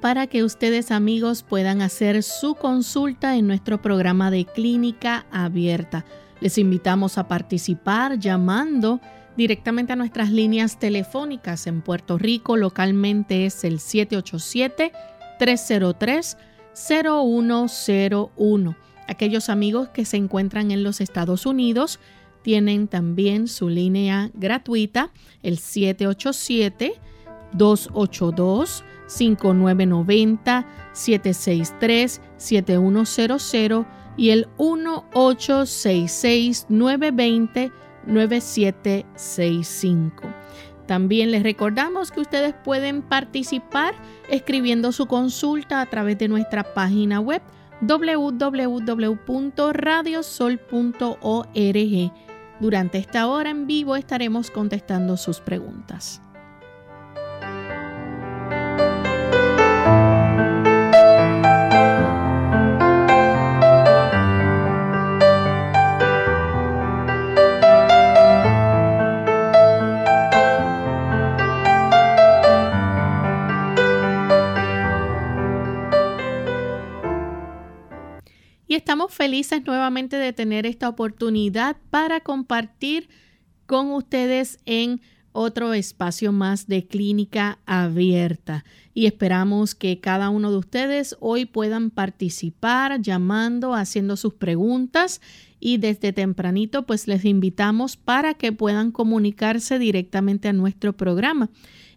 Para que ustedes amigos puedan hacer su consulta en nuestro programa de clínica abierta. Les invitamos a participar llamando directamente a nuestras líneas telefónicas en Puerto Rico. Localmente es el 787-303-0101. Aquellos amigos que se encuentran en los Estados Unidos tienen también su línea gratuita, el 787 282-5990, 763-7100 y el 1866-920-9765. También les recordamos que ustedes pueden participar escribiendo su consulta a través de nuestra página web www.radiosol.org. Durante esta hora en vivo estaremos contestando sus preguntas. Estamos felices nuevamente de tener esta oportunidad para compartir con ustedes en otro espacio más de clínica abierta. Y esperamos que cada uno de ustedes hoy puedan participar llamando, haciendo sus preguntas y desde tempranito pues les invitamos para que puedan comunicarse directamente a nuestro programa.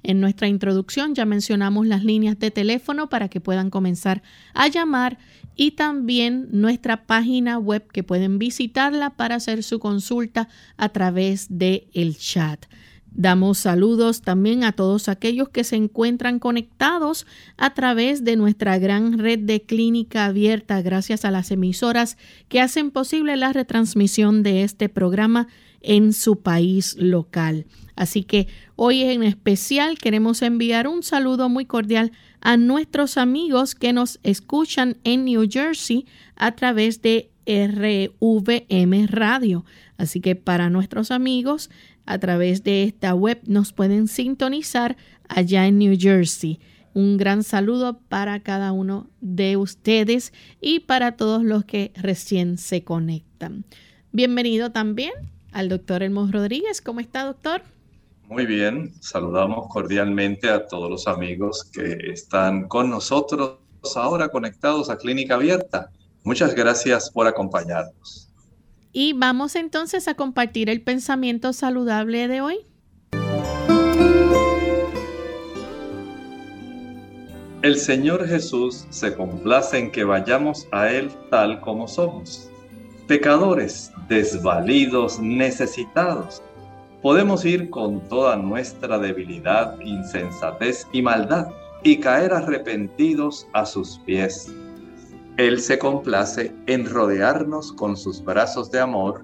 En nuestra introducción ya mencionamos las líneas de teléfono para que puedan comenzar a llamar y también nuestra página web que pueden visitarla para hacer su consulta a través de el chat. Damos saludos también a todos aquellos que se encuentran conectados a través de nuestra gran red de clínica abierta gracias a las emisoras que hacen posible la retransmisión de este programa en su país local. Así que hoy en especial queremos enviar un saludo muy cordial a nuestros amigos que nos escuchan en New Jersey a través de RVM Radio. Así que para nuestros amigos a través de esta web nos pueden sintonizar allá en New Jersey. Un gran saludo para cada uno de ustedes y para todos los que recién se conectan. Bienvenido también al doctor Elmo Rodríguez. ¿Cómo está, doctor? Muy bien, saludamos cordialmente a todos los amigos que están con nosotros ahora conectados a Clínica Abierta. Muchas gracias por acompañarnos. Y vamos entonces a compartir el pensamiento saludable de hoy. El Señor Jesús se complace en que vayamos a Él tal como somos pecadores, desvalidos, necesitados. Podemos ir con toda nuestra debilidad, insensatez y maldad y caer arrepentidos a sus pies. Él se complace en rodearnos con sus brazos de amor,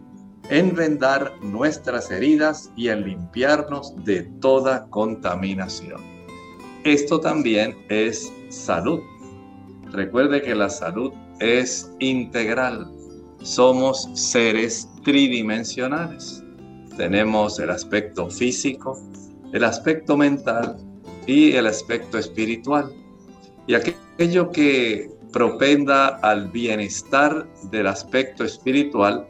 en vendar nuestras heridas y en limpiarnos de toda contaminación. Esto también es salud. Recuerde que la salud es integral somos seres tridimensionales. Tenemos el aspecto físico, el aspecto mental y el aspecto espiritual. Y aquello que propenda al bienestar del aspecto espiritual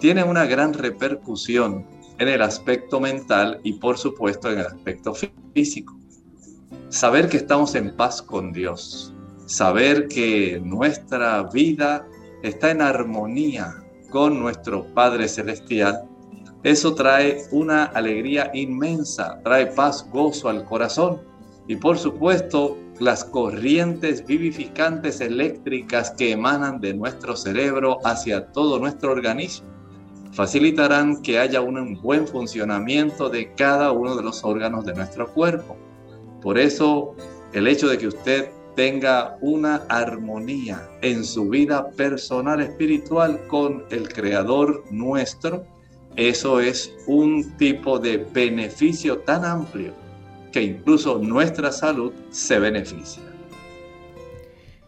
tiene una gran repercusión en el aspecto mental y por supuesto en el aspecto físico. saber que estamos en paz con Dios, saber que nuestra vida está en armonía con nuestro Padre Celestial, eso trae una alegría inmensa, trae paz, gozo al corazón y por supuesto las corrientes vivificantes eléctricas que emanan de nuestro cerebro hacia todo nuestro organismo facilitarán que haya un buen funcionamiento de cada uno de los órganos de nuestro cuerpo. Por eso, el hecho de que usted tenga una armonía en su vida personal espiritual con el Creador nuestro, eso es un tipo de beneficio tan amplio que incluso nuestra salud se beneficia.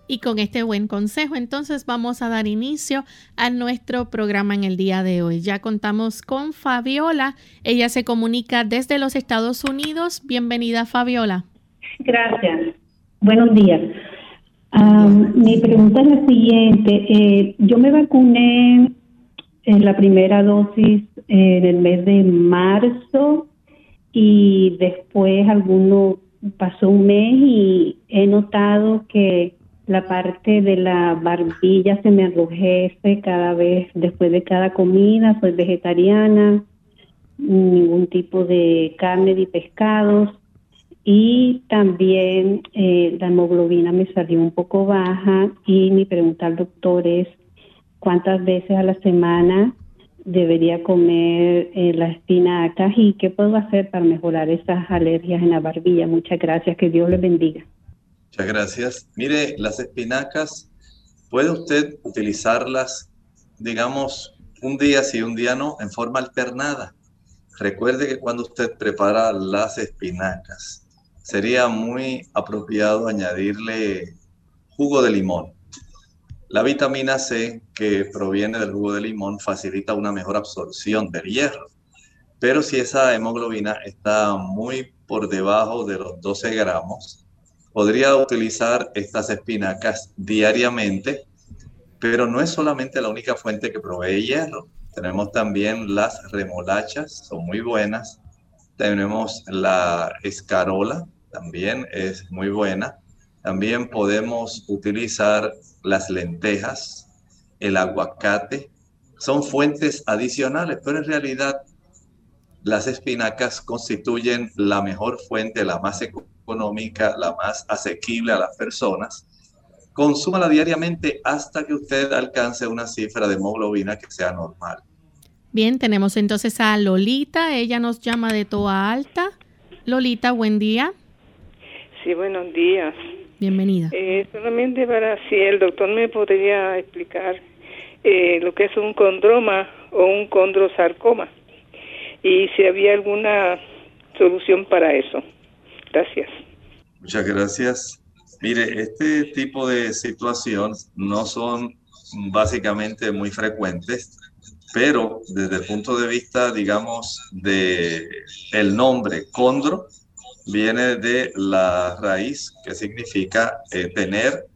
Y con este buen consejo, entonces vamos a dar inicio a nuestro programa en el día de hoy. Ya contamos con Fabiola. Ella se comunica desde los Estados Unidos. Bienvenida, Fabiola. Gracias. Buenos días. mi pregunta es la siguiente. Eh, yo me vacuné en la primera dosis en el mes de marzo y después alguno pasó un mes y he notado que la parte de la barbilla se me enrojece cada vez después de cada comida, soy vegetariana, ningún tipo de carne ni pescados. Y también eh, la hemoglobina me salió un poco baja y mi pregunta al doctor es cuántas veces a la semana debería comer eh, las espinacas y qué puedo hacer para mejorar esas alergias en la barbilla. Muchas gracias, que Dios les bendiga. Muchas gracias. Mire, las espinacas, puede usted utilizarlas, digamos, un día sí, un día no, en forma alternada. Recuerde que cuando usted prepara las espinacas, sería muy apropiado añadirle jugo de limón. La vitamina C que proviene del jugo de limón facilita una mejor absorción del hierro. Pero si esa hemoglobina está muy por debajo de los 12 gramos, podría utilizar estas espinacas diariamente, pero no es solamente la única fuente que provee hierro. Tenemos también las remolachas, son muy buenas. Tenemos la escarola, también es muy buena. También podemos utilizar las lentejas, el aguacate. Son fuentes adicionales, pero en realidad las espinacas constituyen la mejor fuente, la más económica, la más asequible a las personas. Consúmala diariamente hasta que usted alcance una cifra de hemoglobina que sea normal. Bien, tenemos entonces a Lolita. Ella nos llama de Toa Alta. Lolita, buen día. Sí, buenos días. Bienvenida. Eh, solamente para si el doctor me podría explicar eh, lo que es un condroma o un condrosarcoma y si había alguna solución para eso. Gracias. Muchas gracias. Mire, este tipo de situaciones no son básicamente muy frecuentes, pero desde el punto de vista, digamos, de el nombre condro, viene de la raíz que significa eh, tener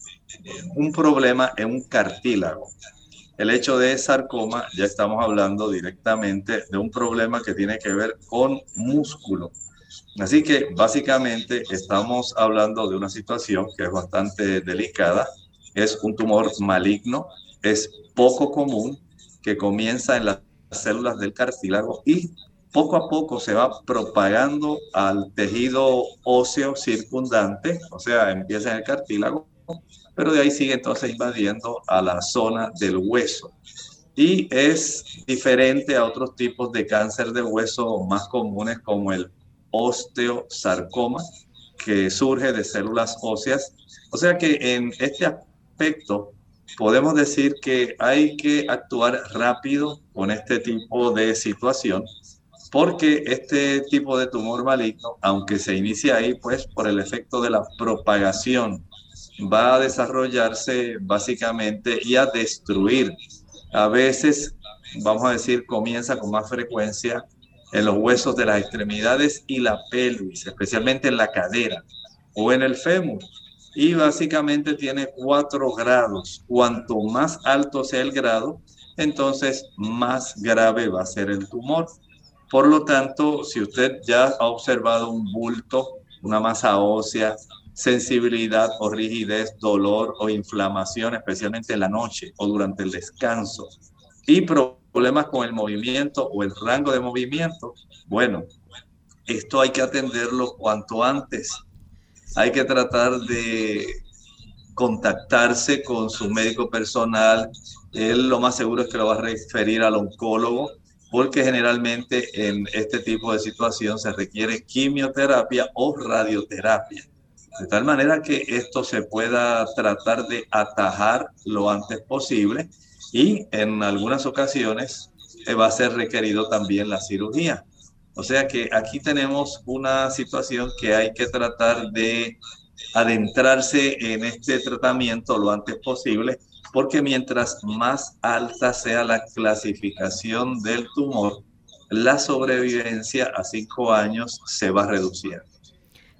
un problema en un cartílago. El hecho de sarcoma, ya estamos hablando directamente de un problema que tiene que ver con músculo. Así que básicamente estamos hablando de una situación que es bastante delicada. Es un tumor maligno, es poco común, que comienza en las células del cartílago y poco a poco se va propagando al tejido óseo circundante, o sea, empieza en el cartílago, pero de ahí sigue entonces invadiendo a la zona del hueso. Y es diferente a otros tipos de cáncer de hueso más comunes como el osteosarcoma, que surge de células óseas. O sea que en este aspecto podemos decir que hay que actuar rápido con este tipo de situación porque este tipo de tumor maligno, aunque se inicia ahí, pues por el efecto de la propagación, va a desarrollarse básicamente y a destruir. A veces, vamos a decir, comienza con más frecuencia en los huesos de las extremidades y la pelvis, especialmente en la cadera o en el fémur. Y básicamente tiene cuatro grados. Cuanto más alto sea el grado, entonces más grave va a ser el tumor. Por lo tanto, si usted ya ha observado un bulto una masa ósea, sensibilidad o rigidez, dolor o inflamación, especialmente en la noche o durante el descanso, y problemas con el movimiento o el rango de movimiento, bueno, esto hay que atenderlo cuanto antes. Hay que tratar de contactarse con su médico personal. Él lo más seguro es que lo va a referir al oncólogo, porque generalmente en este tipo de situación se requiere quimioterapia o radioterapia. De tal manera que esto se pueda tratar de atajar lo antes posible y en algunas ocasiones eh, va a ser requerido también la cirugía. O sea que aquí tenemos una situación que hay que tratar de adentrarse en este tratamiento lo antes posible, porque mientras más alta sea la clasificación del tumor, la sobrevivencia a cinco años se va reduciendo.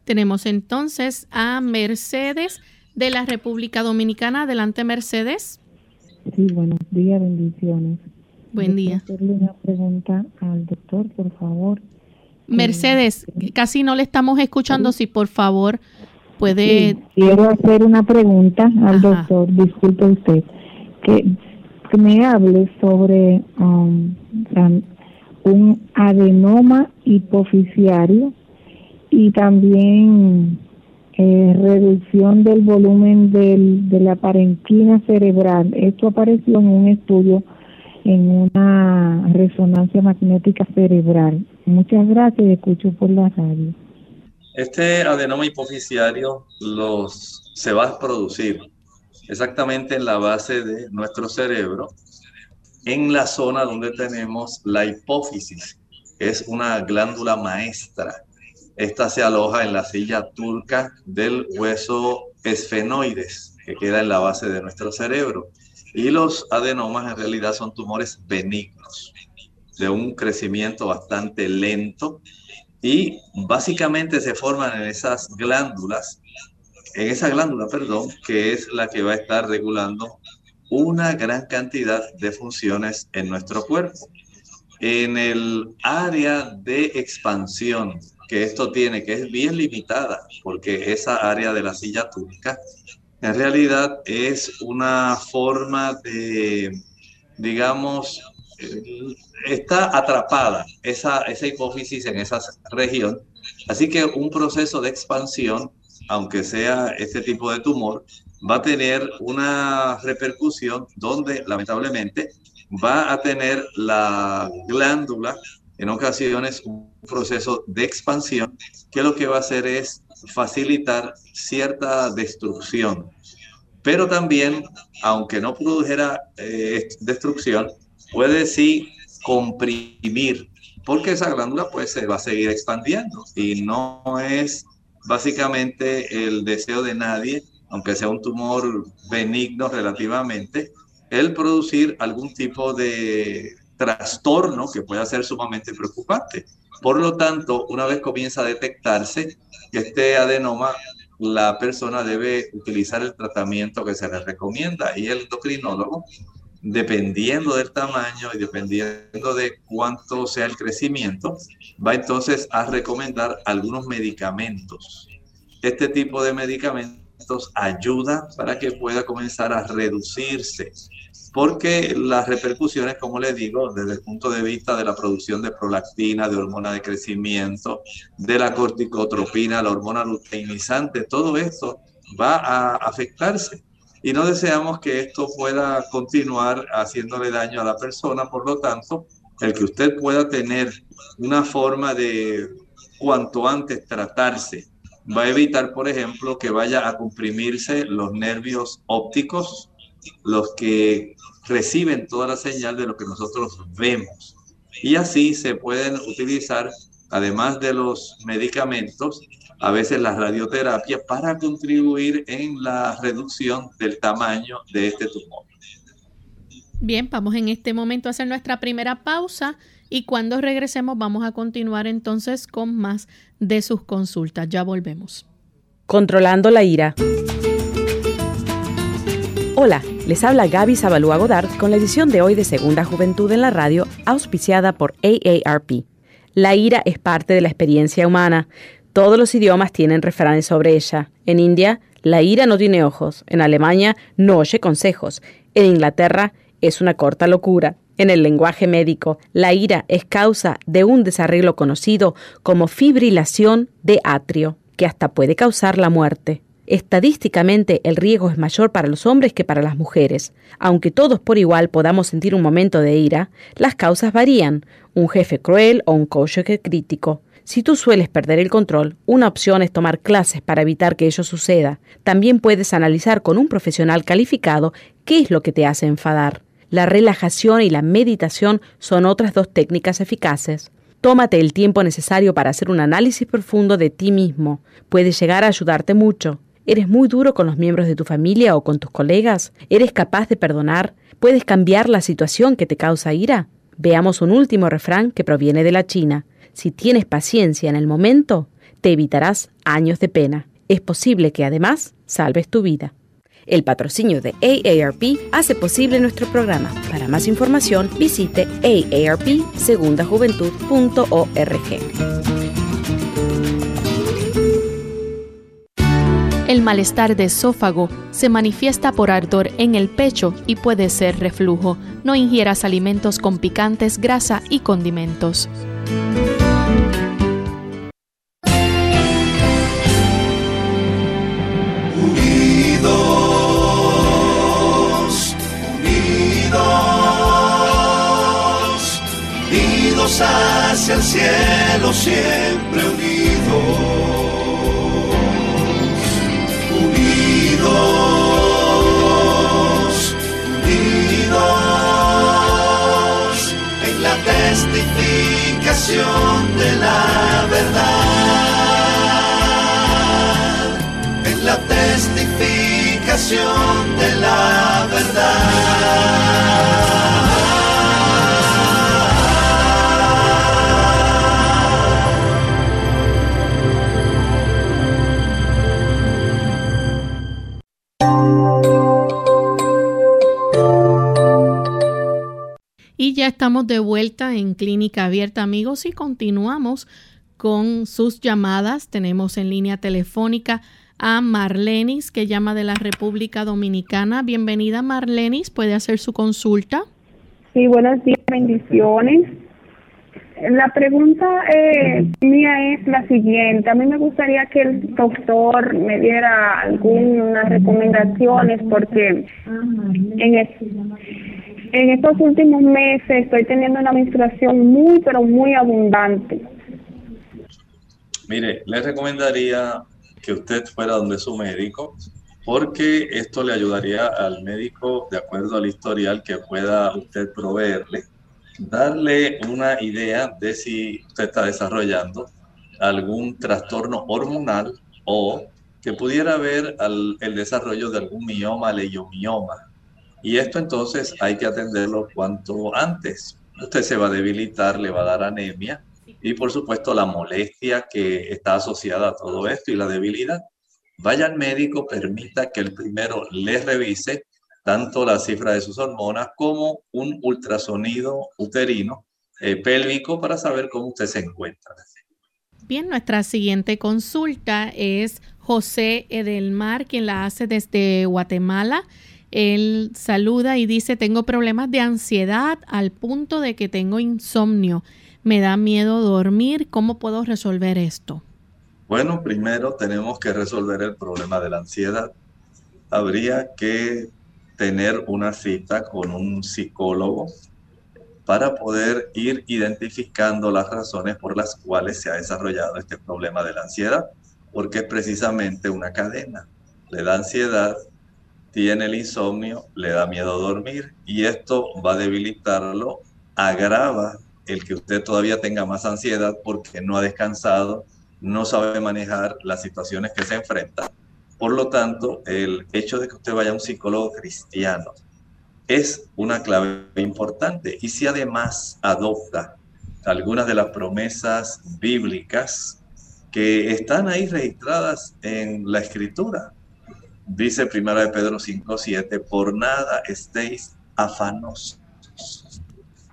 Tenemos entonces a Mercedes de la República Dominicana. Adelante, Mercedes. Sí, buenos días, bendiciones. Buen día. hacerle una pregunta al doctor, por favor. Mercedes, casi no le estamos escuchando. Si por favor puede. quiero hacer una pregunta al doctor. Disculpe usted. Que, me hable sobre um, un adenoma hipoficiario y también eh, reducción del volumen del, de la parenquina cerebral. Esto apareció en un estudio en una resonancia magnética cerebral. Muchas gracias escucho por la radio. Este adenoma hipoficiario los, se va a producir exactamente en la base de nuestro cerebro, en la zona donde tenemos la hipófisis, es una glándula maestra. Esta se aloja en la silla turca del hueso esfenoides, que queda en la base de nuestro cerebro. Y los adenomas en realidad son tumores benignos, de un crecimiento bastante lento y básicamente se forman en esas glándulas, en esa glándula, perdón, que es la que va a estar regulando una gran cantidad de funciones en nuestro cuerpo. En el área de expansión que esto tiene, que es bien limitada, porque esa área de la silla túnica en realidad es una forma de, digamos, está atrapada esa, hipófisis en esa región. Así que un proceso de expansión, aunque sea este tipo de tumor, va a tener una repercusión donde lamentablemente va a tener la glándula en ocasiones un proceso de expansión que lo que va a hacer es facilitar cierta destrucción. Pero también, aunque no produjera eh, destrucción, puede sí comprimir, porque esa glándula pues se va a seguir expandiendo y no es básicamente el deseo de nadie, aunque sea un tumor benigno relativamente, el producir algún tipo de trastorno que pueda ser sumamente preocupante. Por lo tanto, una vez comienza a detectarse este adenoma, la persona debe utilizar el tratamiento que se le recomienda y el endocrinólogo, dependiendo del tamaño y dependiendo de cuánto sea el crecimiento, va entonces a recomendar algunos medicamentos. Este tipo de medicamentos ayuda para que pueda comenzar a reducirse porque las repercusiones, como les digo, desde el punto de vista de la producción de prolactina, de hormona de crecimiento, de la corticotropina, la hormona luteinizante, todo esto va a afectarse. Y no deseamos que esto pueda continuar haciéndole daño a la persona, por lo tanto, el que usted pueda tener una forma de cuanto antes tratarse va a evitar, por ejemplo, que vaya a comprimirse los nervios ópticos, los que reciben toda la señal de lo que nosotros vemos. Y así se pueden utilizar, además de los medicamentos, a veces la radioterapia para contribuir en la reducción del tamaño de este tumor. Bien, vamos en este momento a hacer nuestra primera pausa y cuando regresemos vamos a continuar entonces con más de sus consultas. Ya volvemos. Controlando la ira. Hola, les habla Gaby Zabalúa Godard con la edición de hoy de Segunda Juventud en la Radio, auspiciada por AARP. La ira es parte de la experiencia humana. Todos los idiomas tienen refranes sobre ella. En India, la ira no tiene ojos. En Alemania, no oye consejos. En Inglaterra, es una corta locura. En el lenguaje médico, la ira es causa de un desarreglo conocido como fibrilación de atrio, que hasta puede causar la muerte. Estadísticamente el riesgo es mayor para los hombres que para las mujeres. Aunque todos por igual podamos sentir un momento de ira, las causas varían, un jefe cruel o un cónyuge crítico. Si tú sueles perder el control, una opción es tomar clases para evitar que ello suceda. También puedes analizar con un profesional calificado qué es lo que te hace enfadar. La relajación y la meditación son otras dos técnicas eficaces. Tómate el tiempo necesario para hacer un análisis profundo de ti mismo. Puede llegar a ayudarte mucho. ¿Eres muy duro con los miembros de tu familia o con tus colegas? ¿Eres capaz de perdonar? ¿Puedes cambiar la situación que te causa ira? Veamos un último refrán que proviene de la China. Si tienes paciencia en el momento, te evitarás años de pena. Es posible que además salves tu vida. El patrocinio de AARP hace posible nuestro programa. Para más información, visite aarpsegundajuventud.org. El malestar de esófago se manifiesta por ardor en el pecho y puede ser reflujo. No ingieras alimentos con picantes, grasa y condimentos. hacia el cielo siempre testificación de la verdad, en la testificación de la verdad. Ya estamos de vuelta en Clínica Abierta, amigos, y continuamos con sus llamadas. Tenemos en línea telefónica a Marlenis, que llama de la República Dominicana. Bienvenida, Marlenis. ¿Puede hacer su consulta? Sí, buenos días, bendiciones. La pregunta eh, mía es la siguiente. A mí me gustaría que el doctor me diera algunas recomendaciones porque en, el, en estos últimos meses estoy teniendo una menstruación muy, pero muy abundante. Mire, le recomendaría que usted fuera donde su médico, porque esto le ayudaría al médico, de acuerdo al historial que pueda usted proveerle, darle una idea de si usted está desarrollando algún trastorno hormonal o que pudiera haber el desarrollo de algún mioma, leiomioma, y esto entonces hay que atenderlo cuanto antes. Usted se va a debilitar, le va a dar anemia y por supuesto la molestia que está asociada a todo esto y la debilidad. Vaya al médico, permita que el primero le revise tanto la cifra de sus hormonas como un ultrasonido uterino eh, pélvico para saber cómo usted se encuentra. Bien, nuestra siguiente consulta es José Edelmar, quien la hace desde Guatemala. Él saluda y dice, tengo problemas de ansiedad al punto de que tengo insomnio. Me da miedo dormir. ¿Cómo puedo resolver esto? Bueno, primero tenemos que resolver el problema de la ansiedad. Habría que tener una cita con un psicólogo para poder ir identificando las razones por las cuales se ha desarrollado este problema de la ansiedad, porque es precisamente una cadena. Le da ansiedad, tiene el insomnio, le da miedo dormir y esto va a debilitarlo, agrava el que usted todavía tenga más ansiedad porque no ha descansado, no sabe manejar las situaciones que se enfrenta. Por lo tanto, el hecho de que usted vaya a un psicólogo cristiano es una clave importante. Y si además adopta algunas de las promesas bíblicas que están ahí registradas en la escritura, Dice primera de Pedro 5, 7, por nada estéis afanosos.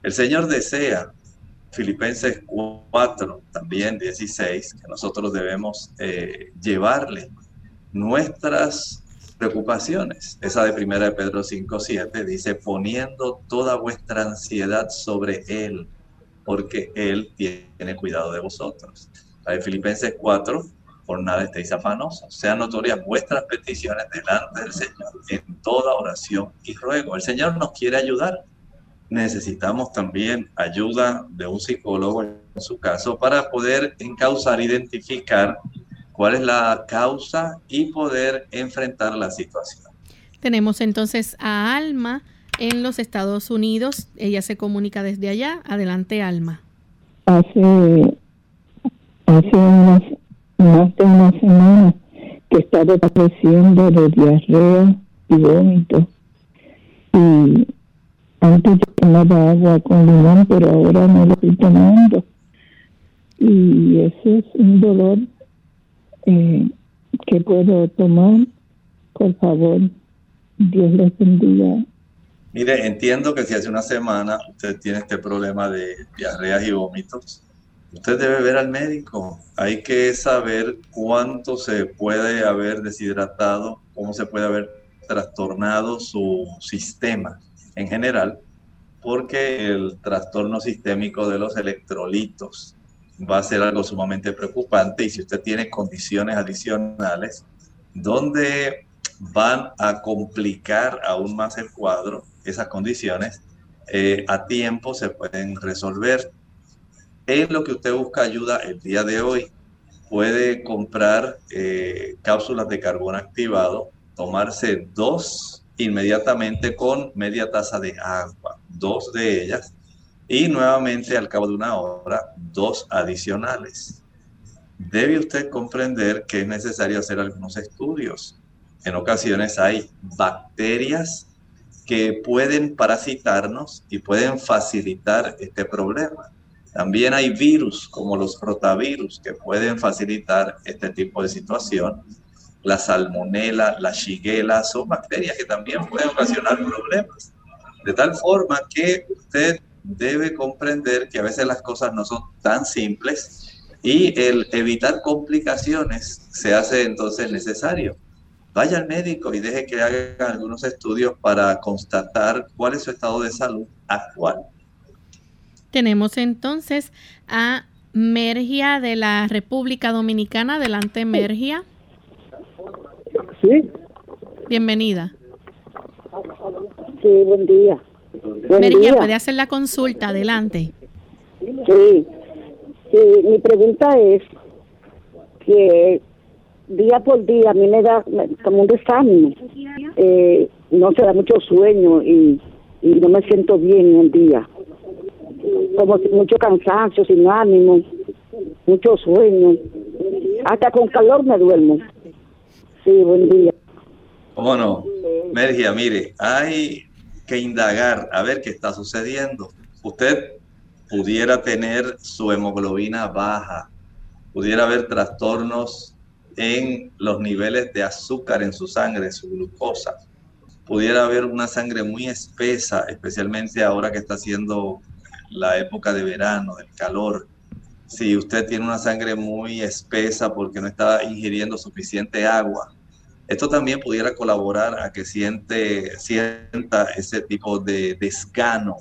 El Señor desea Filipenses 4, también 16, que nosotros debemos eh, llevarle nuestras preocupaciones. Esa de primera de Pedro 5, 7 dice, poniendo toda vuestra ansiedad sobre Él, porque Él tiene cuidado de vosotros. La de Filipenses 4, por nada estéis afanosos. Sean notorias vuestras peticiones delante del Señor en toda oración y ruego. El Señor nos quiere ayudar. Necesitamos también ayuda de un psicólogo en su caso para poder encauzar, identificar cuál es la causa y poder enfrentar la situación. Tenemos entonces a Alma en los Estados Unidos. Ella se comunica desde allá. Adelante, Alma. Hace, hace unas, más de una semana que estaba padeciendo de diarrea y vómito. Y antes yo tomaba agua con limón, pero ahora no lo estoy tomando. Y ese es un dolor eh, que puedo tomar. Por favor, Dios les bendiga. Mire, entiendo que si hace una semana usted tiene este problema de diarreas y vómitos, usted debe ver al médico. Hay que saber cuánto se puede haber deshidratado, cómo se puede haber trastornado su sistema en general, porque el trastorno sistémico de los electrolitos va a ser algo sumamente preocupante y si usted tiene condiciones adicionales donde van a complicar aún más el cuadro, esas condiciones eh, a tiempo se pueden resolver. Es lo que usted busca ayuda el día de hoy. Puede comprar eh, cápsulas de carbón activado, tomarse dos inmediatamente con media taza de agua, dos de ellas, y nuevamente al cabo de una hora, dos adicionales. Debe usted comprender que es necesario hacer algunos estudios. En ocasiones hay bacterias que pueden parasitarnos y pueden facilitar este problema. También hay virus como los rotavirus que pueden facilitar este tipo de situación la salmonela, la shigella, son bacterias que también pueden ocasionar problemas. De tal forma que usted debe comprender que a veces las cosas no son tan simples y el evitar complicaciones se hace entonces necesario. Vaya al médico y deje que haga algunos estudios para constatar cuál es su estado de salud actual. Tenemos entonces a Mergia de la República Dominicana. Adelante, Mergia. Sí. Bienvenida. Sí, buen día. Buen puede hacer la consulta, adelante. Sí. sí, mi pregunta es que día por día a mí me da como un desánimo. Eh, no se da mucho sueño y, y no me siento bien en el día. Como mucho cansancio, sin ánimo, mucho sueño. Hasta con calor me duermo. Sí, buen día. ¿Cómo no? Mergia, mire, hay que indagar a ver qué está sucediendo. Usted pudiera tener su hemoglobina baja, pudiera haber trastornos en los niveles de azúcar en su sangre, su glucosa. Pudiera haber una sangre muy espesa, especialmente ahora que está siendo la época de verano, del calor si usted tiene una sangre muy espesa porque no está ingiriendo suficiente agua, esto también pudiera colaborar a que siente, sienta ese tipo de desgano,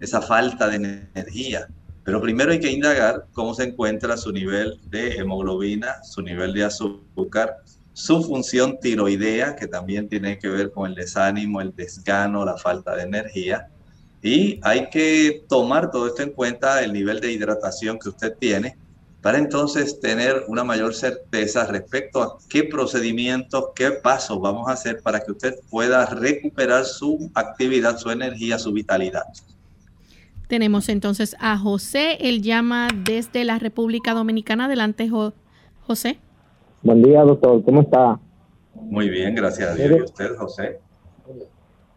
esa falta de energía. Pero primero hay que indagar cómo se encuentra su nivel de hemoglobina, su nivel de azúcar, su función tiroidea, que también tiene que ver con el desánimo, el desgano, la falta de energía y hay que tomar todo esto en cuenta, el nivel de hidratación que usted tiene, para entonces tener una mayor certeza respecto a qué procedimientos, qué pasos vamos a hacer para que usted pueda recuperar su actividad, su energía, su vitalidad. Tenemos entonces a José, él llama desde la República Dominicana. Adelante, José. Buen día, doctor, ¿cómo está? Muy bien, gracias a Dios. ¿Y usted, José?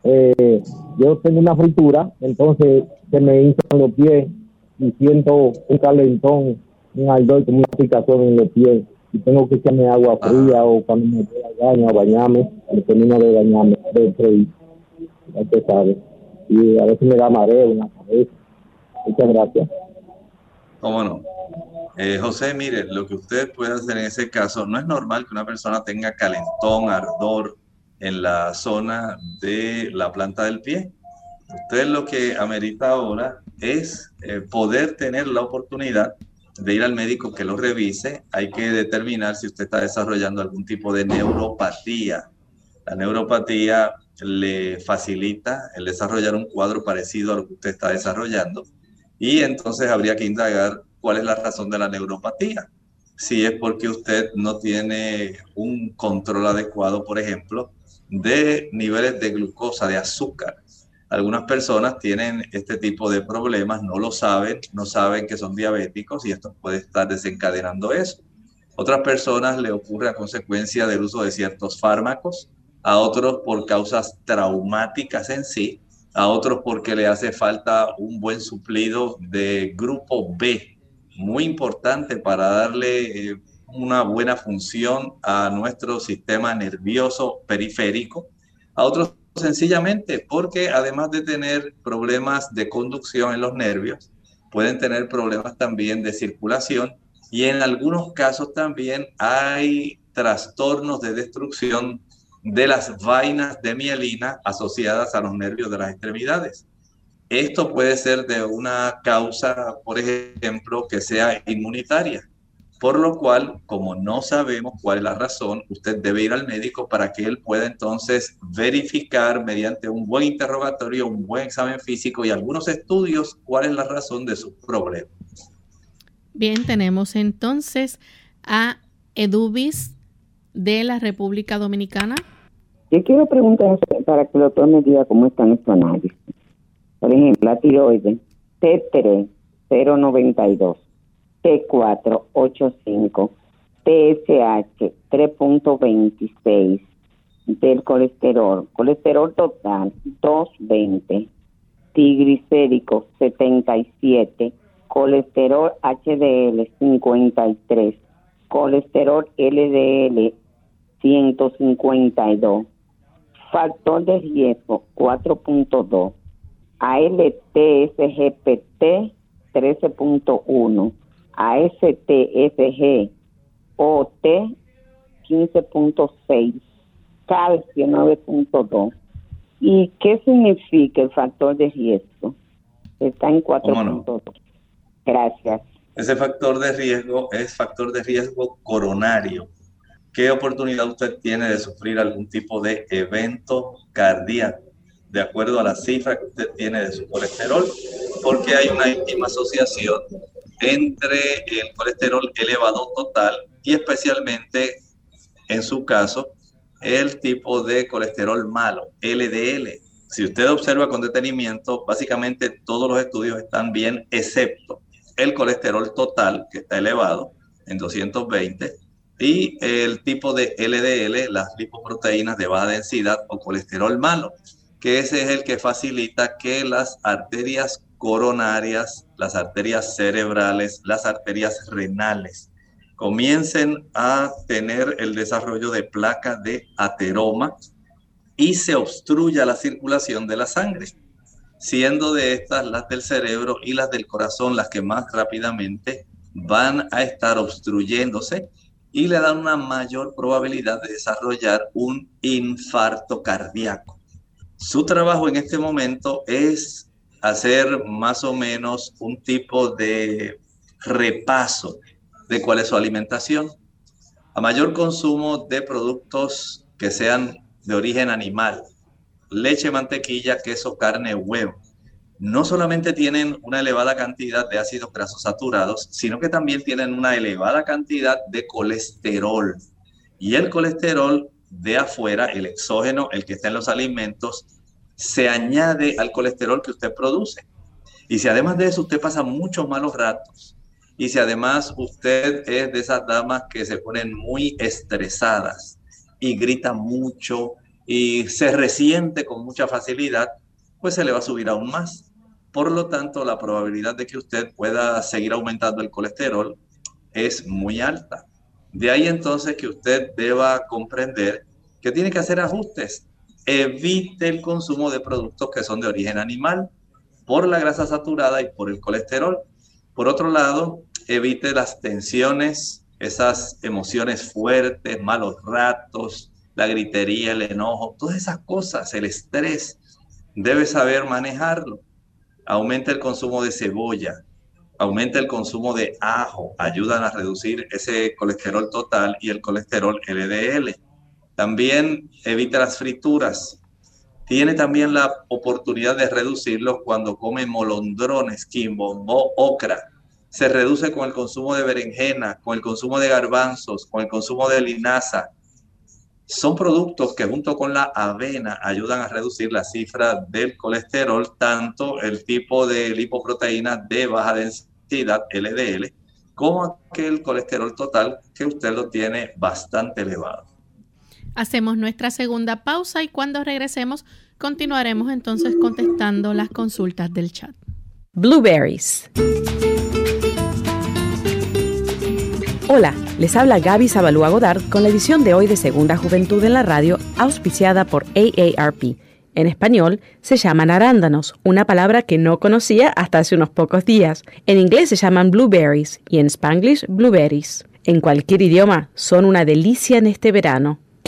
Eh, yo tengo una fritura, entonces se me hinchan los pies y siento un calentón, un ardor, como una aplicación en los pies. Y tengo que echarme agua fría o cuando me voy al baño a bañarme, me termino de bañarme, de freír. Ya sabe. Y a veces me da mareo en la cabeza. Muchas gracias. ¿Cómo no? Eh, José, mire, lo que usted puede hacer en ese caso, no es normal que una persona tenga calentón, ardor en la zona de la planta del pie. Usted lo que amerita ahora es eh, poder tener la oportunidad de ir al médico que lo revise. Hay que determinar si usted está desarrollando algún tipo de neuropatía. La neuropatía le facilita el desarrollar un cuadro parecido a lo que usted está desarrollando y entonces habría que indagar cuál es la razón de la neuropatía. Si es porque usted no tiene un control adecuado, por ejemplo, de niveles de glucosa, de azúcar. Algunas personas tienen este tipo de problemas, no lo saben, no saben que son diabéticos y esto puede estar desencadenando eso. Otras personas le ocurre a consecuencia del uso de ciertos fármacos, a otros por causas traumáticas en sí, a otros porque le hace falta un buen suplido de grupo B, muy importante para darle eh, una buena función a nuestro sistema nervioso periférico, a otros sencillamente porque además de tener problemas de conducción en los nervios, pueden tener problemas también de circulación y en algunos casos también hay trastornos de destrucción de las vainas de mielina asociadas a los nervios de las extremidades. Esto puede ser de una causa, por ejemplo, que sea inmunitaria. Por lo cual, como no sabemos cuál es la razón, usted debe ir al médico para que él pueda entonces verificar mediante un buen interrogatorio, un buen examen físico y algunos estudios cuál es la razón de su problema. Bien, tenemos entonces a Edubis de la República Dominicana. Yo quiero preguntar para que el doctor me diga cómo están estos análisis. Por ejemplo, la tiroides T3 092 T485, TSH 3.26 del colesterol, colesterol total 220, triglicérico 77, colesterol HDL 53, colesterol LDL 152, factor de riesgo 4.2, ALT SGPT 13.1, ASTFG OT 15.6, calcio 9.2. ¿Y qué significa el factor de riesgo? Está en 4.2. Gracias. Ese factor de riesgo es factor de riesgo coronario. ¿Qué oportunidad usted tiene de sufrir algún tipo de evento cardíaco? De acuerdo a la cifra que usted tiene de su colesterol, porque hay una íntima asociación entre el colesterol elevado total y especialmente en su caso el tipo de colesterol malo, LDL. Si usted observa con detenimiento, básicamente todos los estudios están bien, excepto el colesterol total, que está elevado en 220, y el tipo de LDL, las lipoproteínas de baja densidad o colesterol malo, que ese es el que facilita que las arterias coronarias, las arterias cerebrales, las arterias renales, comiencen a tener el desarrollo de placa de ateroma y se obstruya la circulación de la sangre, siendo de estas las del cerebro y las del corazón las que más rápidamente van a estar obstruyéndose y le dan una mayor probabilidad de desarrollar un infarto cardíaco. Su trabajo en este momento es hacer más o menos un tipo de repaso de cuál es su alimentación. A mayor consumo de productos que sean de origen animal, leche, mantequilla, queso, carne, huevo, no solamente tienen una elevada cantidad de ácidos grasos saturados, sino que también tienen una elevada cantidad de colesterol. Y el colesterol de afuera, el exógeno, el que está en los alimentos, se añade al colesterol que usted produce. Y si además de eso usted pasa muchos malos ratos, y si además usted es de esas damas que se ponen muy estresadas y grita mucho y se resiente con mucha facilidad, pues se le va a subir aún más. Por lo tanto, la probabilidad de que usted pueda seguir aumentando el colesterol es muy alta. De ahí entonces que usted deba comprender que tiene que hacer ajustes evite el consumo de productos que son de origen animal por la grasa saturada y por el colesterol, Por otro lado, evite las tensiones, esas emociones fuertes, malos ratos, la gritería, el enojo, todas esas cosas, el estrés, debe saber manejarlo. Aumenta el consumo de cebolla, aumenta el consumo de ajo, ayudan a reducir ese colesterol total y el colesterol LDL. También evita las frituras. Tiene también la oportunidad de reducirlo cuando come molondrones, quimbo, ocra. Se reduce con el consumo de berenjena, con el consumo de garbanzos, con el consumo de linaza. Son productos que junto con la avena ayudan a reducir la cifra del colesterol, tanto el tipo de lipoproteína de baja densidad LDL, como aquel colesterol total que usted lo tiene bastante elevado. Hacemos nuestra segunda pausa y cuando regresemos continuaremos entonces contestando las consultas del chat. Blueberries. Hola, les habla Gaby Zabalúa Godard con la edición de hoy de Segunda Juventud en la Radio, auspiciada por AARP en español se llaman arándanos, una palabra que no conocía hasta hace unos pocos días. En inglés se llaman blueberries y en spanglish blueberries. En cualquier idioma son una delicia en este verano.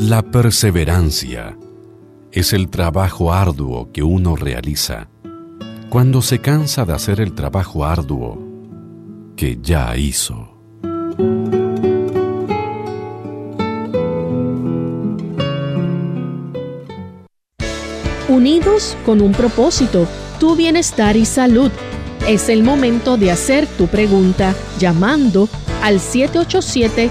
La perseverancia es el trabajo arduo que uno realiza cuando se cansa de hacer el trabajo arduo que ya hizo. Unidos con un propósito, tu bienestar y salud. Es el momento de hacer tu pregunta llamando al 787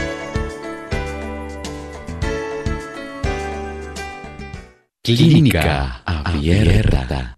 Clínica Abierta.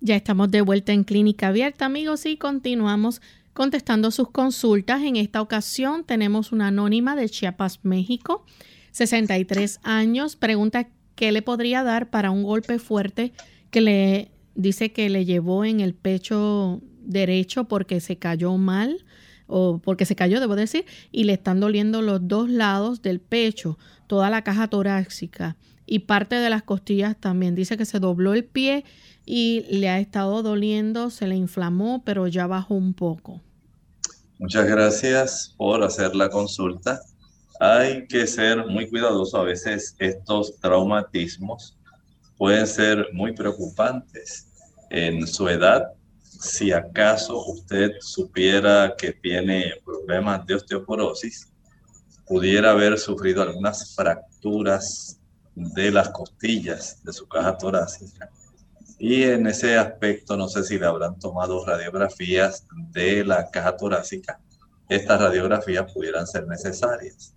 Ya estamos de vuelta en Clínica Abierta, amigos, y continuamos contestando sus consultas. En esta ocasión tenemos una anónima de Chiapas, México, 63 años. Pregunta qué le podría dar para un golpe fuerte que le dice que le llevó en el pecho derecho porque se cayó mal o porque se cayó, debo decir, y le están doliendo los dos lados del pecho, toda la caja torácica y parte de las costillas también. Dice que se dobló el pie y le ha estado doliendo, se le inflamó, pero ya bajó un poco. Muchas gracias por hacer la consulta. Hay que ser muy cuidadoso. A veces estos traumatismos pueden ser muy preocupantes. En su edad, si acaso usted supiera que tiene problemas de osteoporosis, pudiera haber sufrido algunas fracturas de las costillas de su caja torácica. Y en ese aspecto, no sé si le habrán tomado radiografías de la caja torácica. Estas radiografías pudieran ser necesarias.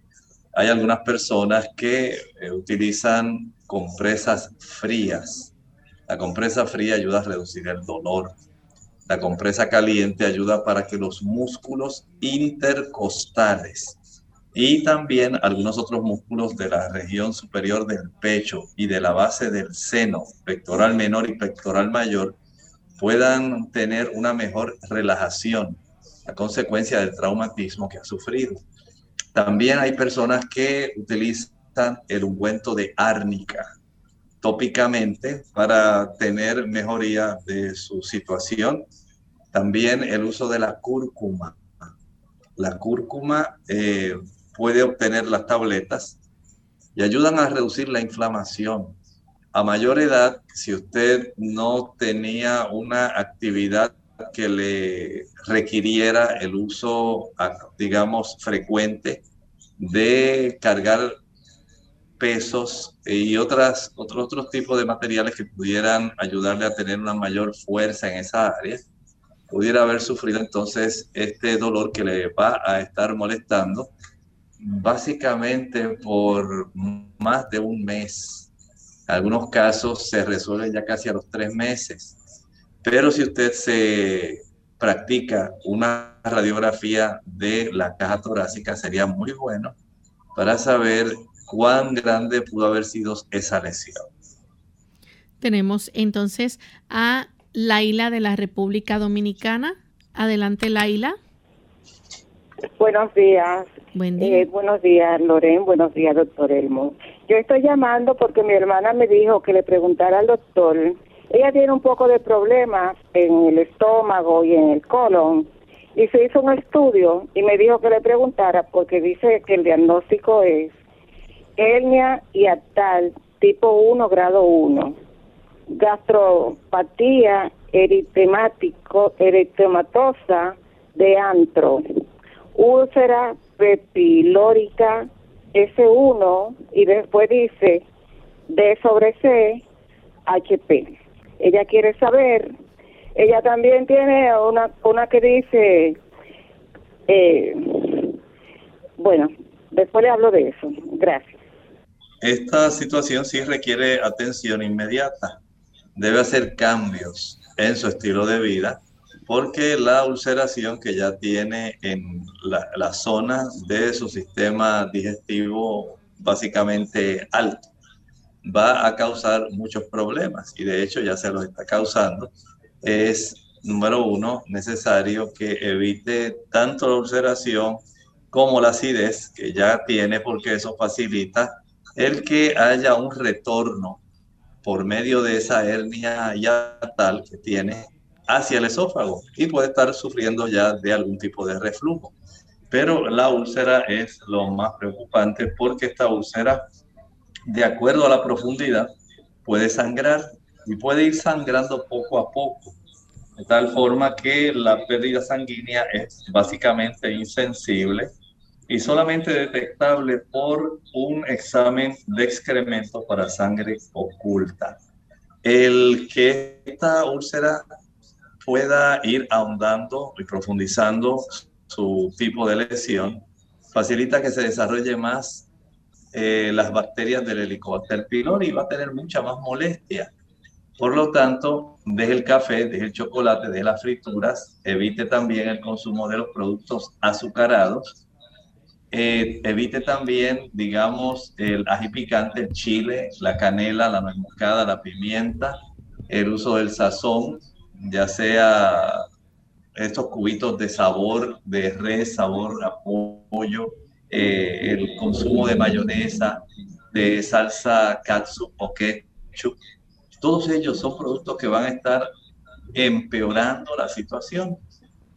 Hay algunas personas que eh, utilizan compresas frías. La compresa fría ayuda a reducir el dolor. La compresa caliente ayuda para que los músculos intercostales y también algunos otros músculos de la región superior del pecho y de la base del seno, pectoral menor y pectoral mayor, puedan tener una mejor relajación a consecuencia del traumatismo que ha sufrido. También hay personas que utilizan el ungüento de árnica tópicamente para tener mejoría de su situación. También el uso de la cúrcuma. La cúrcuma eh, puede obtener las tabletas y ayudan a reducir la inflamación. A mayor edad, si usted no tenía una actividad que le requiriera el uso, digamos, frecuente de cargar pesos y otras, otros, otros tipos de materiales que pudieran ayudarle a tener una mayor fuerza en esa área, pudiera haber sufrido entonces este dolor que le va a estar molestando básicamente por más de un mes. En algunos casos se resuelven ya casi a los tres meses. Pero si usted se practica una radiografía de la caja torácica, sería muy bueno para saber cuán grande pudo haber sido esa lesión. Tenemos entonces a Laila de la República Dominicana. Adelante, Laila. Buenos días. Eh, buenos días, Loren. Buenos días, doctor Elmo. Yo estoy llamando porque mi hermana me dijo que le preguntara al doctor. Ella tiene un poco de problemas en el estómago y en el colon. Y se hizo un estudio y me dijo que le preguntara porque dice que el diagnóstico es hernia hiatal tipo 1, grado 1, gastropatía eritemático, eritematosa de antro, úlcera pepilórica S1 y después dice D sobre C HP. Ella quiere saber, ella también tiene una, una que dice, eh, bueno, después le hablo de eso. Gracias. Esta situación sí requiere atención inmediata. Debe hacer cambios en su estilo de vida porque la ulceración que ya tiene en la, zona de su sistema digestivo básicamente alto va a causar muchos problemas y de hecho ya se los está causando. Es, número uno, necesario que evite tanto la ulceración como la acidez que ya tiene porque eso facilita el que haya un retorno por medio de esa hernia ya tal que tiene hacia el esófago y puede estar sufriendo ya de algún tipo de reflujo. Pero la úlcera es lo más preocupante porque esta úlcera, de acuerdo a la profundidad, puede sangrar y puede ir sangrando poco a poco, de tal forma que la pérdida sanguínea es básicamente insensible y solamente detectable por un examen de excremento para sangre oculta. El que esta úlcera pueda ir ahondando y profundizando su tipo de lesión, facilita que se desarrolle más eh, las bacterias del Helicobacter pylori y va a tener mucha más molestia. Por lo tanto, deje el café, deje el chocolate, deje las frituras, evite también el consumo de los productos azucarados, eh, evite también, digamos, el ají picante, el chile, la canela, la nuez moscada, la pimienta, el uso del sazón, ya sea estos cubitos de sabor de res, sabor a pollo, eh, el consumo de mayonesa, de salsa katsu o ketchup, todos ellos son productos que van a estar empeorando la situación.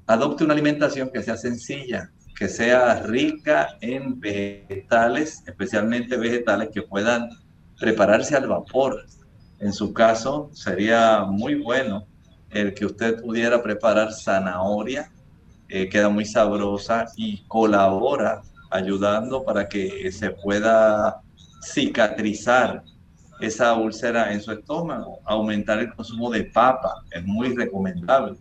Adopte una alimentación que sea sencilla, que sea rica en vegetales, especialmente vegetales que puedan prepararse al vapor. En su caso, sería muy bueno el que usted pudiera preparar zanahoria, eh, queda muy sabrosa y colabora ayudando para que se pueda cicatrizar esa úlcera en su estómago, aumentar el consumo de papa, es muy recomendable.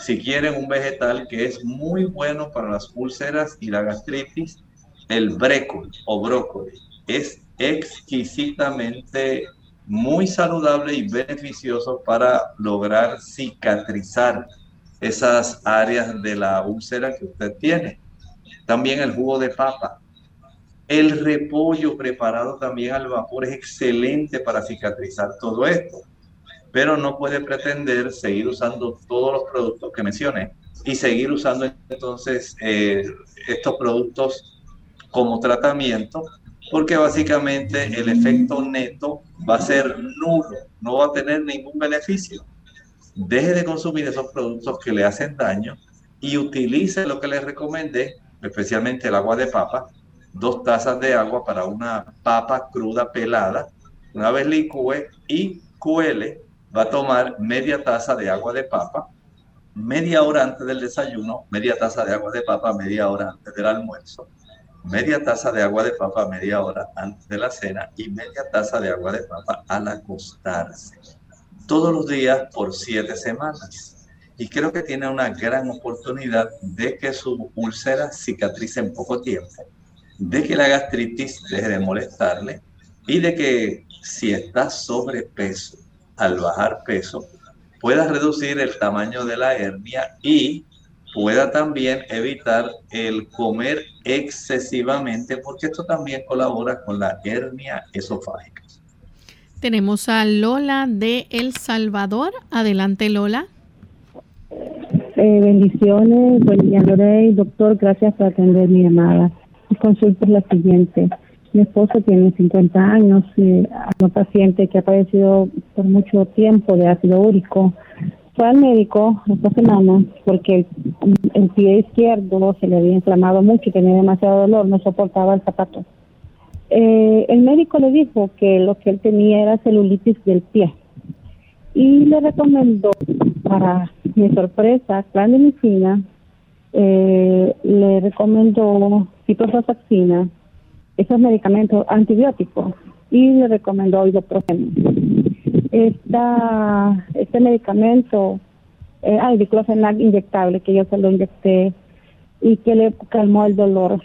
Si quieren un vegetal que es muy bueno para las úlceras y la gastritis, el brécol o brócoli es exquisitamente muy saludable y beneficioso para lograr cicatrizar esas áreas de la úlcera que usted tiene. También el jugo de papa El repollo preparado también al vapor es excelente para cicatrizar todo esto, pero no puede pretender seguir usando todos los productos que mencioné y seguir usando entonces eh, estos productos como tratamiento, porque básicamente el efecto neto va a ser nulo, no va a tener ningún beneficio. Deje de consumir esos productos que le hacen daño y utilice lo que les recomendé, especialmente el agua de papa, dos tazas de agua para una papa cruda pelada. Una vez licúe y cuele, va a tomar media taza de agua de papa, media hora antes del desayuno, media taza de agua de papa, media hora antes del almuerzo, media taza de agua de papa, media hora antes de la cena y media taza de agua de papa al acostarse. Todos los días por siete semanas. Y creo que tiene una gran oportunidad de que su úlcera cicatrice en poco tiempo de que la gastritis deje de molestarle y de que si está sobrepeso, al bajar peso, pueda reducir el tamaño de la hernia y pueda también evitar el comer excesivamente, porque esto también colabora con la hernia esofágica. Tenemos a Lola de El Salvador. Adelante, Lola. Eh, bendiciones, buen día, Doctor, gracias por atender mi llamada consulta es la siguiente. Mi esposo tiene 50 años, y eh, un paciente que ha padecido por mucho tiempo de ácido úrico. Fue al médico esta semana porque el, pie izquierdo se le había inflamado mucho, tenía demasiado dolor, no soportaba el zapato. Eh, el médico le dijo que lo que él tenía era celulitis del pie y le recomendó, para mi sorpresa, clandestina, eh, le recomendó ciprofloxacina, esos medicamentos antibióticos, y le recomendó ibuprofeno. Esta, este medicamento, eh, hay diclofenac inyectable, que yo se lo inyecté y que le calmó el dolor,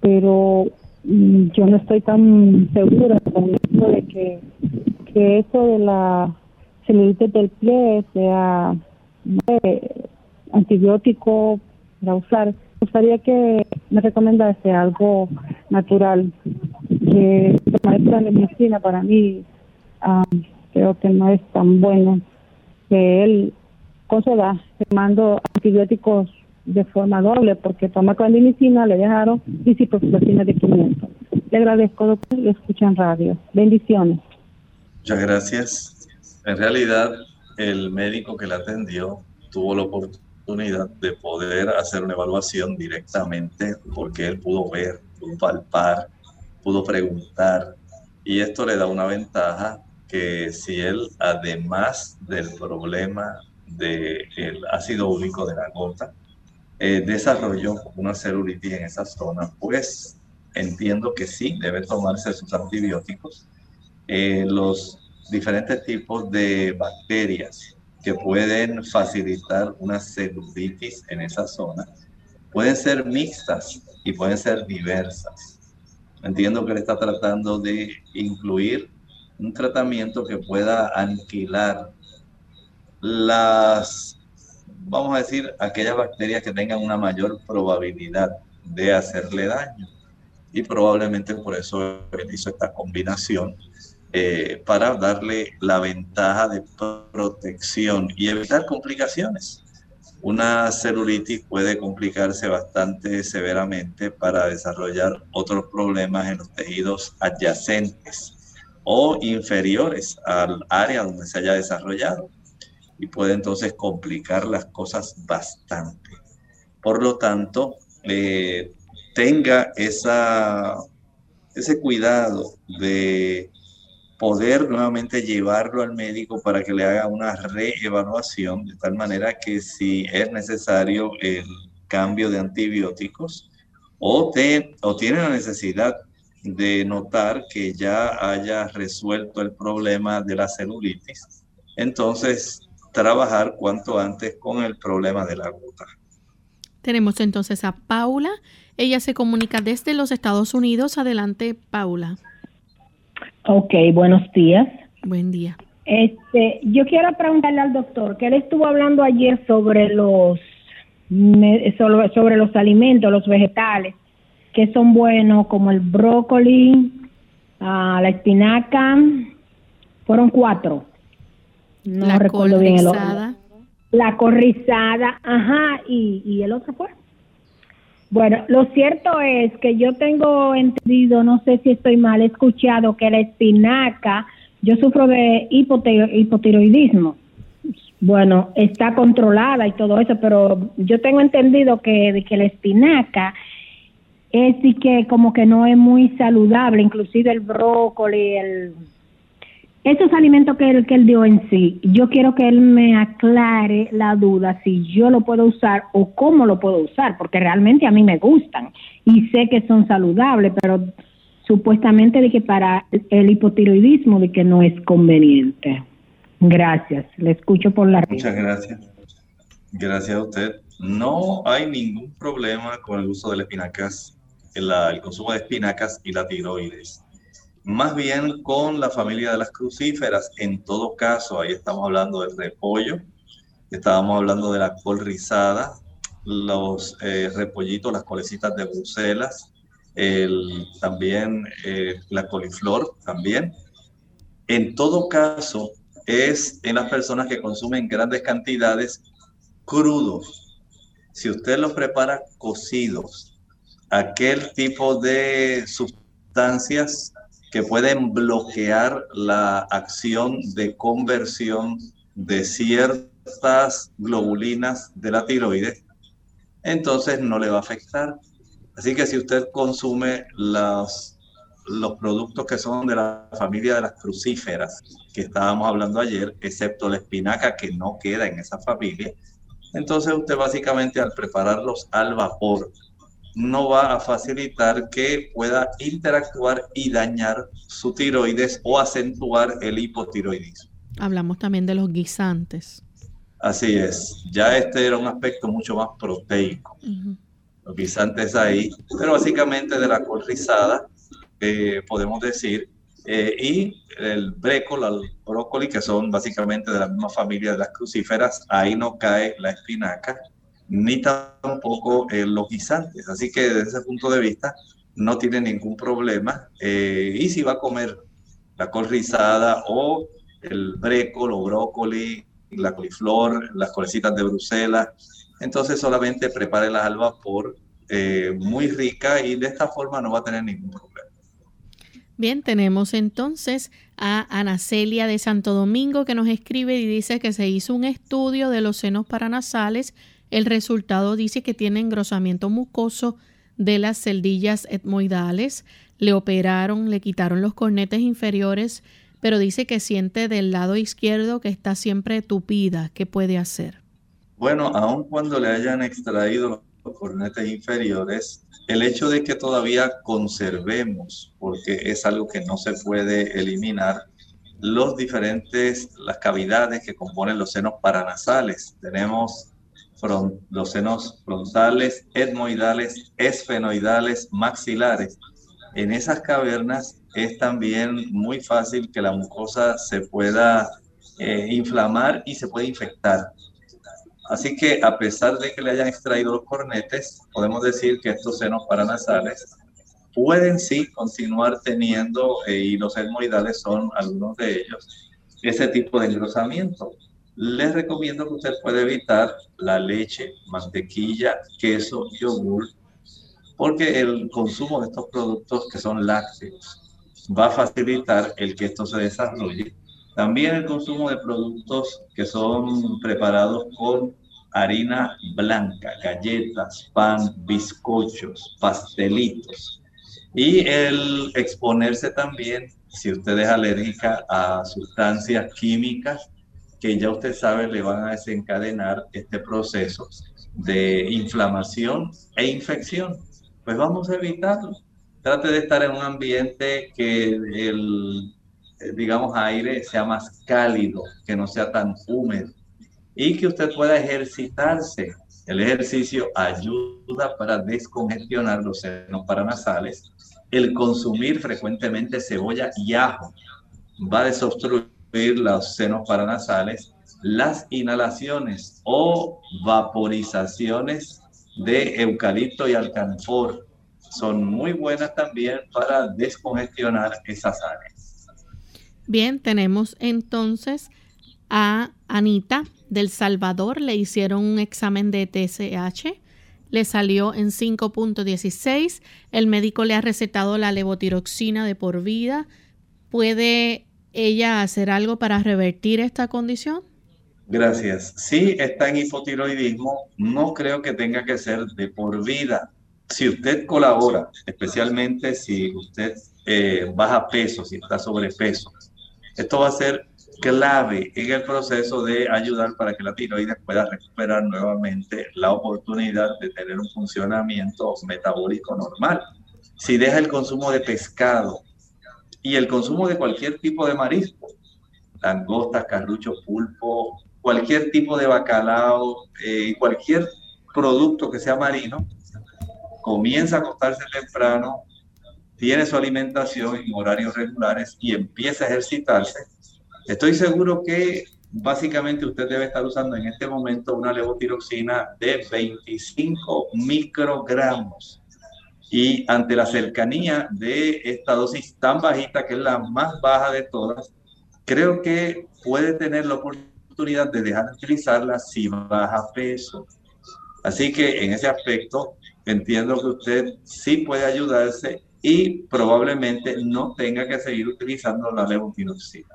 pero mm, yo no estoy tan segura de que, que eso de la celulitis del pie sea eh, antibiótico para usar. Me gustaría que me recomendase algo natural, que la maestra de medicina para mí creo que no es tan bueno, que él conceda tomando antibióticos de forma doble, porque toma medicina le dejaron y ciprofloxacina de 500. Le agradezco, doctor, y escuchan radio. Bendiciones. Muchas gracias. En realidad, el médico que la atendió tuvo la oportunidad de poder hacer una evaluación directamente porque él pudo ver, pudo palpar, pudo preguntar y esto le da una ventaja que si él además del problema del ácido úrico de la gota eh, desarrolló una celulitis en esa zona, pues entiendo que sí, debe tomarse sus antibióticos. Eh, los diferentes tipos de bacterias que pueden facilitar una celulitis en esa zona pueden ser mixtas y pueden ser diversas. Entiendo que él está tratando de incluir un tratamiento que pueda aniquilar las, vamos a decir, aquellas bacterias que tengan una mayor probabilidad de hacerle daño. Y probablemente por eso él hizo esta combinación eh, para darle la ventaja de protección y evitar complicaciones. Una celulitis puede complicarse bastante severamente para desarrollar otros problemas en los tejidos adyacentes o inferiores al área donde se haya desarrollado y puede entonces complicar las cosas bastante. Por lo tanto, eh, tenga esa, ese cuidado de poder nuevamente llevarlo al médico para que le haga una reevaluación, de tal manera que si es necesario el cambio de antibióticos o, o tiene la necesidad de notar que ya haya resuelto el problema de la celulitis, entonces trabajar cuanto antes con el problema de la gota. Tenemos entonces a Paula. Ella se comunica desde los Estados Unidos. Adelante, Paula. Ok, buenos días. Buen día. Este, yo quiero preguntarle al doctor que él estuvo hablando ayer sobre los sobre, los alimentos, los vegetales. Que son buenos, como el brócoli, ah, la espinaca, fueron cuatro. No la recuerdo bien el otro. corrizada. La corrizada, ajá, y, y el otro fue. Bueno, lo cierto es que yo tengo entendido, no sé si estoy mal, escuchado que la espinaca, yo sufro de hipotiro- hipotiroidismo. Bueno, está controlada y todo eso, pero yo tengo entendido que, que la espinaca es y que como que no es muy saludable, inclusive el brócoli, el esos alimentos que él, que él dio en sí, yo quiero que él me aclare la duda si yo lo puedo usar o cómo lo puedo usar, porque realmente a mí me gustan y sé que son saludables, pero supuestamente de que para el hipotiroidismo de que no es conveniente. Gracias, le escucho por la Muchas gracias. Gracias a usted. No hay ningún problema con el uso de las espinacas, el, consumo de espinacas y la tiroides. Más bien con la familia de las crucíferas. En todo caso, ahí estamos hablando del repollo, estábamos hablando de la col rizada, los eh, repollitos, las colecitas de Bruselas, el, también eh, la coliflor, también. En todo caso, es en las personas que consumen grandes cantidades crudos. Si usted los prepara cocidos, aquel tipo de sustancias que pueden bloquear la acción de conversión de ciertas globulinas de la tiroides, entonces no le va a afectar. Así que si usted consume los, los productos que son de la familia de las crucíferas, que estábamos hablando ayer, excepto la espinaca que no queda en esa familia, entonces usted básicamente al prepararlos al vapor no va a facilitar que pueda interactuar y dañar su tiroides o acentuar el hipotiroidismo. Hablamos también de los guisantes. Así es, ya este era un aspecto mucho más proteico. Los guisantes ahí, pero básicamente de la col rizada, eh, podemos decir, eh, y el brécol, el brócoli, que son básicamente de la misma familia de las crucíferas, ahí no cae la espinaca, ni tampoco eh, los guisantes. Así que desde ese punto de vista no tiene ningún problema. Eh, y si va a comer la col rizada o el brécol o brócoli, la coliflor, las colecitas de Bruselas, entonces solamente prepárelas al vapor eh, muy rica y de esta forma no va a tener ningún problema. Bien, tenemos entonces a Ana Celia de Santo Domingo que nos escribe y dice que se hizo un estudio de los senos paranasales. El resultado dice que tiene engrosamiento mucoso de las celdillas etmoidales. Le operaron, le quitaron los cornetes inferiores, pero dice que siente del lado izquierdo que está siempre tupida. ¿Qué puede hacer? Bueno, aun cuando le hayan extraído los cornetes inferiores, el hecho de que todavía conservemos, porque es algo que no se puede eliminar, los diferentes, las cavidades que componen los senos paranasales. Tenemos fron- los senos frontales, etmoidales, esfenoidales, maxilares. En esas cavernas es también muy fácil que la mucosa se pueda eh, inflamar y se puede infectar. Así que a pesar de que le hayan extraído los cornetes, podemos decir que estos senos paranasales pueden sí continuar teniendo, eh, y los etmoidales son algunos de ellos, ese tipo de engrosamiento. Les recomiendo que usted pueda evitar la leche, mantequilla, queso, yogur, porque el consumo de estos productos que son lácteos va a facilitar el que esto se desarrolle. También el consumo de productos que son preparados con harina blanca, galletas, pan, bizcochos, pastelitos. Y el exponerse también, si usted es alérgica a sustancias químicas que ya usted sabe le van a desencadenar este proceso de inflamación e infección, pues vamos a evitarlo. Trate de estar en un ambiente que el, digamos, aire sea más cálido, que no sea tan húmedo y que usted pueda ejercitarse. El ejercicio ayuda para descongestionar los senos paranasales. El consumir frecuentemente cebolla y ajo va a desobstruir los senos paranasales. Las inhalaciones o vaporizaciones de eucalipto y alcanfor son muy buenas también para descongestionar esas áreas. Bien, tenemos entonces a Anita del Salvador. Le hicieron un examen de TSH. Le salió en 5.16. El médico le ha recetado la levotiroxina de por vida. ¿Puede ella hacer algo para revertir esta condición? Gracias. Sí, está en hipotiroidismo. No creo que tenga que ser de por vida. Si usted colabora, especialmente si usted eh, baja peso, si está sobrepeso, esto va a ser clave en el proceso de ayudar para que la tiroides pueda recuperar nuevamente la oportunidad de tener un funcionamiento metabólico normal. Si deja el consumo de pescado y el consumo de cualquier tipo de marisco, langostas, carrucho, pulpo, cualquier tipo de bacalao, eh, cualquier producto que sea marino, comienza a acostarse temprano, tiene su alimentación en horarios regulares y empieza a ejercitarse, estoy seguro que básicamente usted debe estar usando en este momento una levotiroxina de 25 microgramos. Y ante la cercanía de esta dosis tan bajita, que es la más baja de todas, creo que puede tener la oportunidad de dejar de utilizarla si baja peso. Así que en ese aspecto entiendo que usted sí puede ayudarse y probablemente no tenga que seguir utilizando la levotiroxina.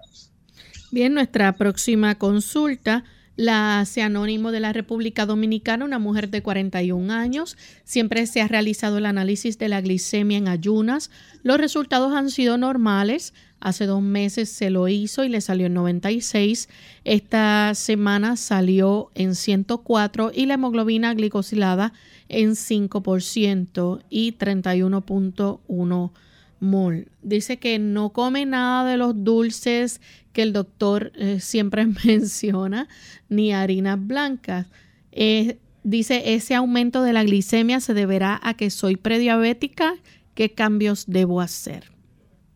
Bien, nuestra próxima consulta la hace anónimo de la República Dominicana, una mujer de 41 años. Siempre se ha realizado el análisis de la glicemia en ayunas. Los resultados han sido normales. Hace dos meses se lo hizo y le salió en 96. Esta semana salió en 104 y la hemoglobina glicosilada en 5% y 31.1 mol. Dice que no come nada de los dulces que el doctor eh, siempre menciona, ni harinas blancas. Eh, dice, ese aumento de la glicemia se deberá a que soy prediabética. ¿Qué cambios debo hacer?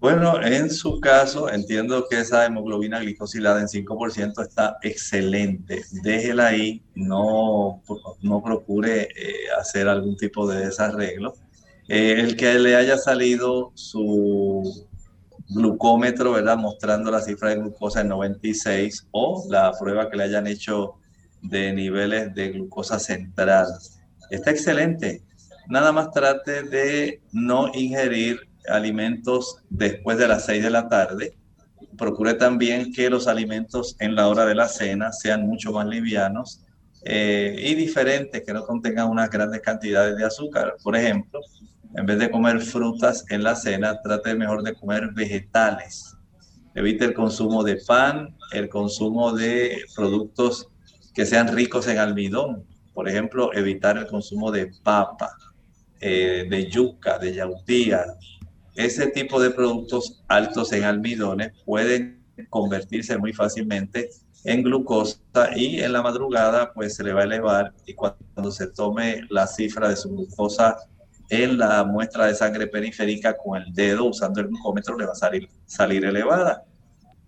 Bueno, en su caso, entiendo que esa hemoglobina glicosilada en 5% está excelente. Déjela ahí, no, no procure eh, hacer algún tipo de desarreglo. El que le haya salido su glucómetro, ¿verdad? Mostrando la cifra de glucosa en 96 o la prueba que le hayan hecho de niveles de glucosa central. Está excelente. Nada más trate de no ingerir alimentos después de las 6 de la tarde. Procure también que los alimentos en la hora de la cena sean mucho más livianos eh, y diferentes, que no contengan unas grandes cantidades de azúcar. Por ejemplo, en vez de comer frutas en la cena, trate mejor de comer vegetales. Evite el consumo de pan, el consumo de productos que sean ricos en almidón. Por ejemplo, evitar el consumo de papa, eh, de yuca, de yautía. Ese tipo de productos altos en almidones pueden convertirse muy fácilmente en glucosa y en la madrugada pues se le va a elevar y cuando se tome la cifra de su glucosa en la muestra de sangre periférica con el dedo usando el glucómetro le va a salir, salir elevada.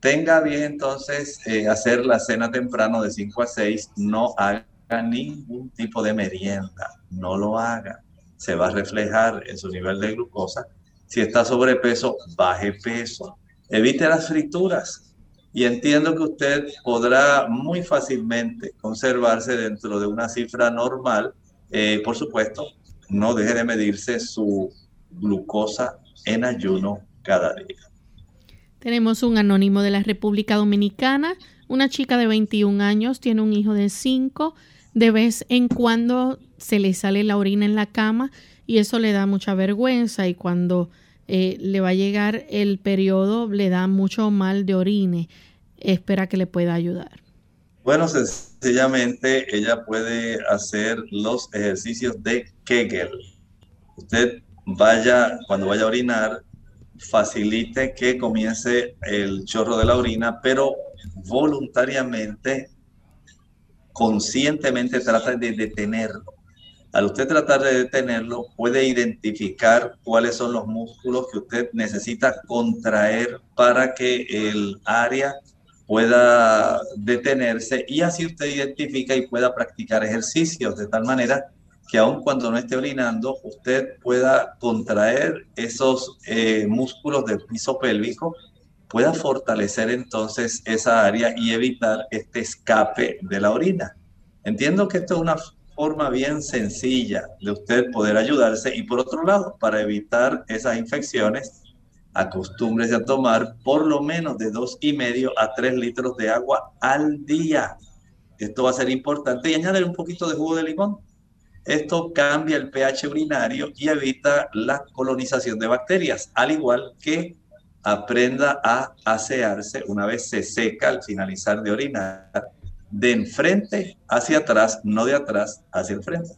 Tenga bien entonces eh, hacer la cena temprano de 5 a 6, no haga ningún tipo de merienda, no lo haga. Se va a reflejar en su nivel de glucosa. Si está sobrepeso, baje peso. Evite las frituras. Y entiendo que usted podrá muy fácilmente conservarse dentro de una cifra normal, eh, por supuesto, no deje de medirse su glucosa en ayuno cada día. Tenemos un anónimo de la República Dominicana, una chica de 21 años, tiene un hijo de 5, de vez en cuando se le sale la orina en la cama y eso le da mucha vergüenza y cuando eh, le va a llegar el periodo le da mucho mal de orine. Espera que le pueda ayudar. Bueno, sencillamente ella puede hacer los ejercicios de Kegel. Usted vaya, cuando vaya a orinar, facilite que comience el chorro de la orina, pero voluntariamente, conscientemente trata de detenerlo. Al usted tratar de detenerlo, puede identificar cuáles son los músculos que usted necesita contraer para que el área pueda detenerse y así usted identifica y pueda practicar ejercicios de tal manera que aun cuando no esté orinando, usted pueda contraer esos eh, músculos del piso pélvico, pueda fortalecer entonces esa área y evitar este escape de la orina. Entiendo que esto es una forma bien sencilla de usted poder ayudarse y por otro lado, para evitar esas infecciones, acostúmbrese a tomar por lo menos de dos y medio a tres litros de agua al día. Esto va a ser importante y añadir un poquito de jugo de limón. Esto cambia el pH urinario y evita la colonización de bacterias, al igual que aprenda a asearse una vez se seca al finalizar de orinar, de enfrente hacia atrás, no de atrás hacia el frente.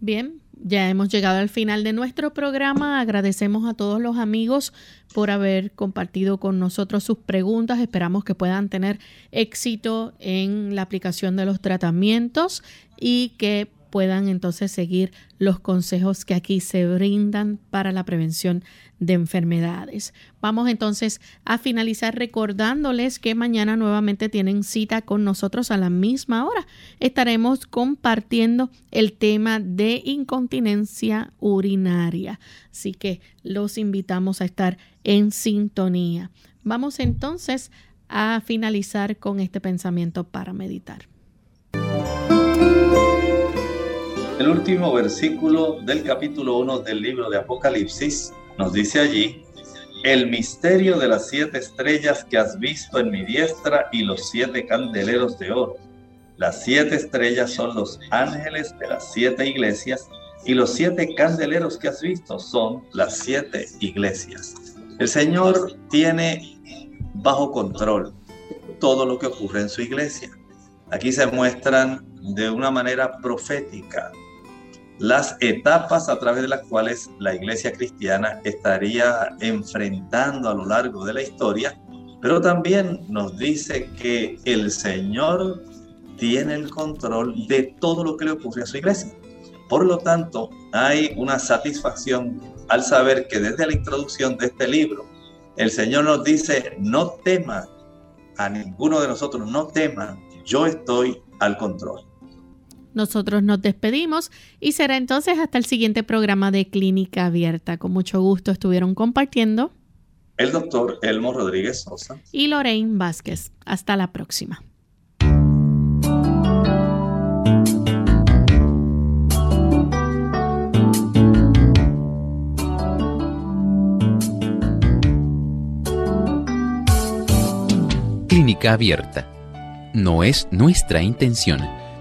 Bien, ya hemos llegado al final de nuestro programa. Agradecemos a todos los amigos por haber compartido con nosotros sus preguntas. Esperamos que puedan tener éxito en la aplicación de los tratamientos y que puedan entonces seguir los consejos que aquí se brindan para la prevención de enfermedades. Vamos entonces a finalizar recordándoles que mañana nuevamente tienen cita con nosotros a la misma hora. Estaremos compartiendo el tema de incontinencia urinaria. Así que los invitamos a estar en sintonía. Vamos entonces a finalizar con este pensamiento para meditar. El último versículo del capítulo 1 del libro de Apocalipsis nos dice allí, el misterio de las siete estrellas que has visto en mi diestra y los siete candeleros de oro. Las siete estrellas son los ángeles de las siete iglesias y los siete candeleros que has visto son las siete iglesias. El Señor tiene bajo control todo lo que ocurre en su iglesia. Aquí se muestran de una manera profética las etapas a través de las cuales la iglesia cristiana estaría enfrentando a lo largo de la historia, pero también nos dice que el Señor tiene el control de todo lo que le ocurre a su iglesia. Por lo tanto, hay una satisfacción al saber que desde la introducción de este libro, el Señor nos dice, no teman a ninguno de nosotros, no teman, yo estoy al control. Nosotros nos despedimos y será entonces hasta el siguiente programa de Clínica Abierta. Con mucho gusto estuvieron compartiendo el doctor Elmo Rodríguez Sosa y Lorraine Vázquez. Hasta la próxima. Clínica Abierta. No es nuestra intención